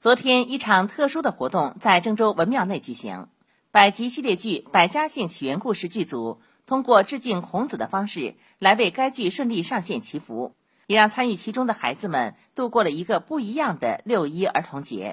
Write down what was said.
昨天一场特殊的活动在郑州文庙内举行。百集系列剧百家姓起源故事剧组通过致敬孔子的方式来为该剧顺利上线祈福也让参与其中的孩子们度过了一个不一样的六一儿童节。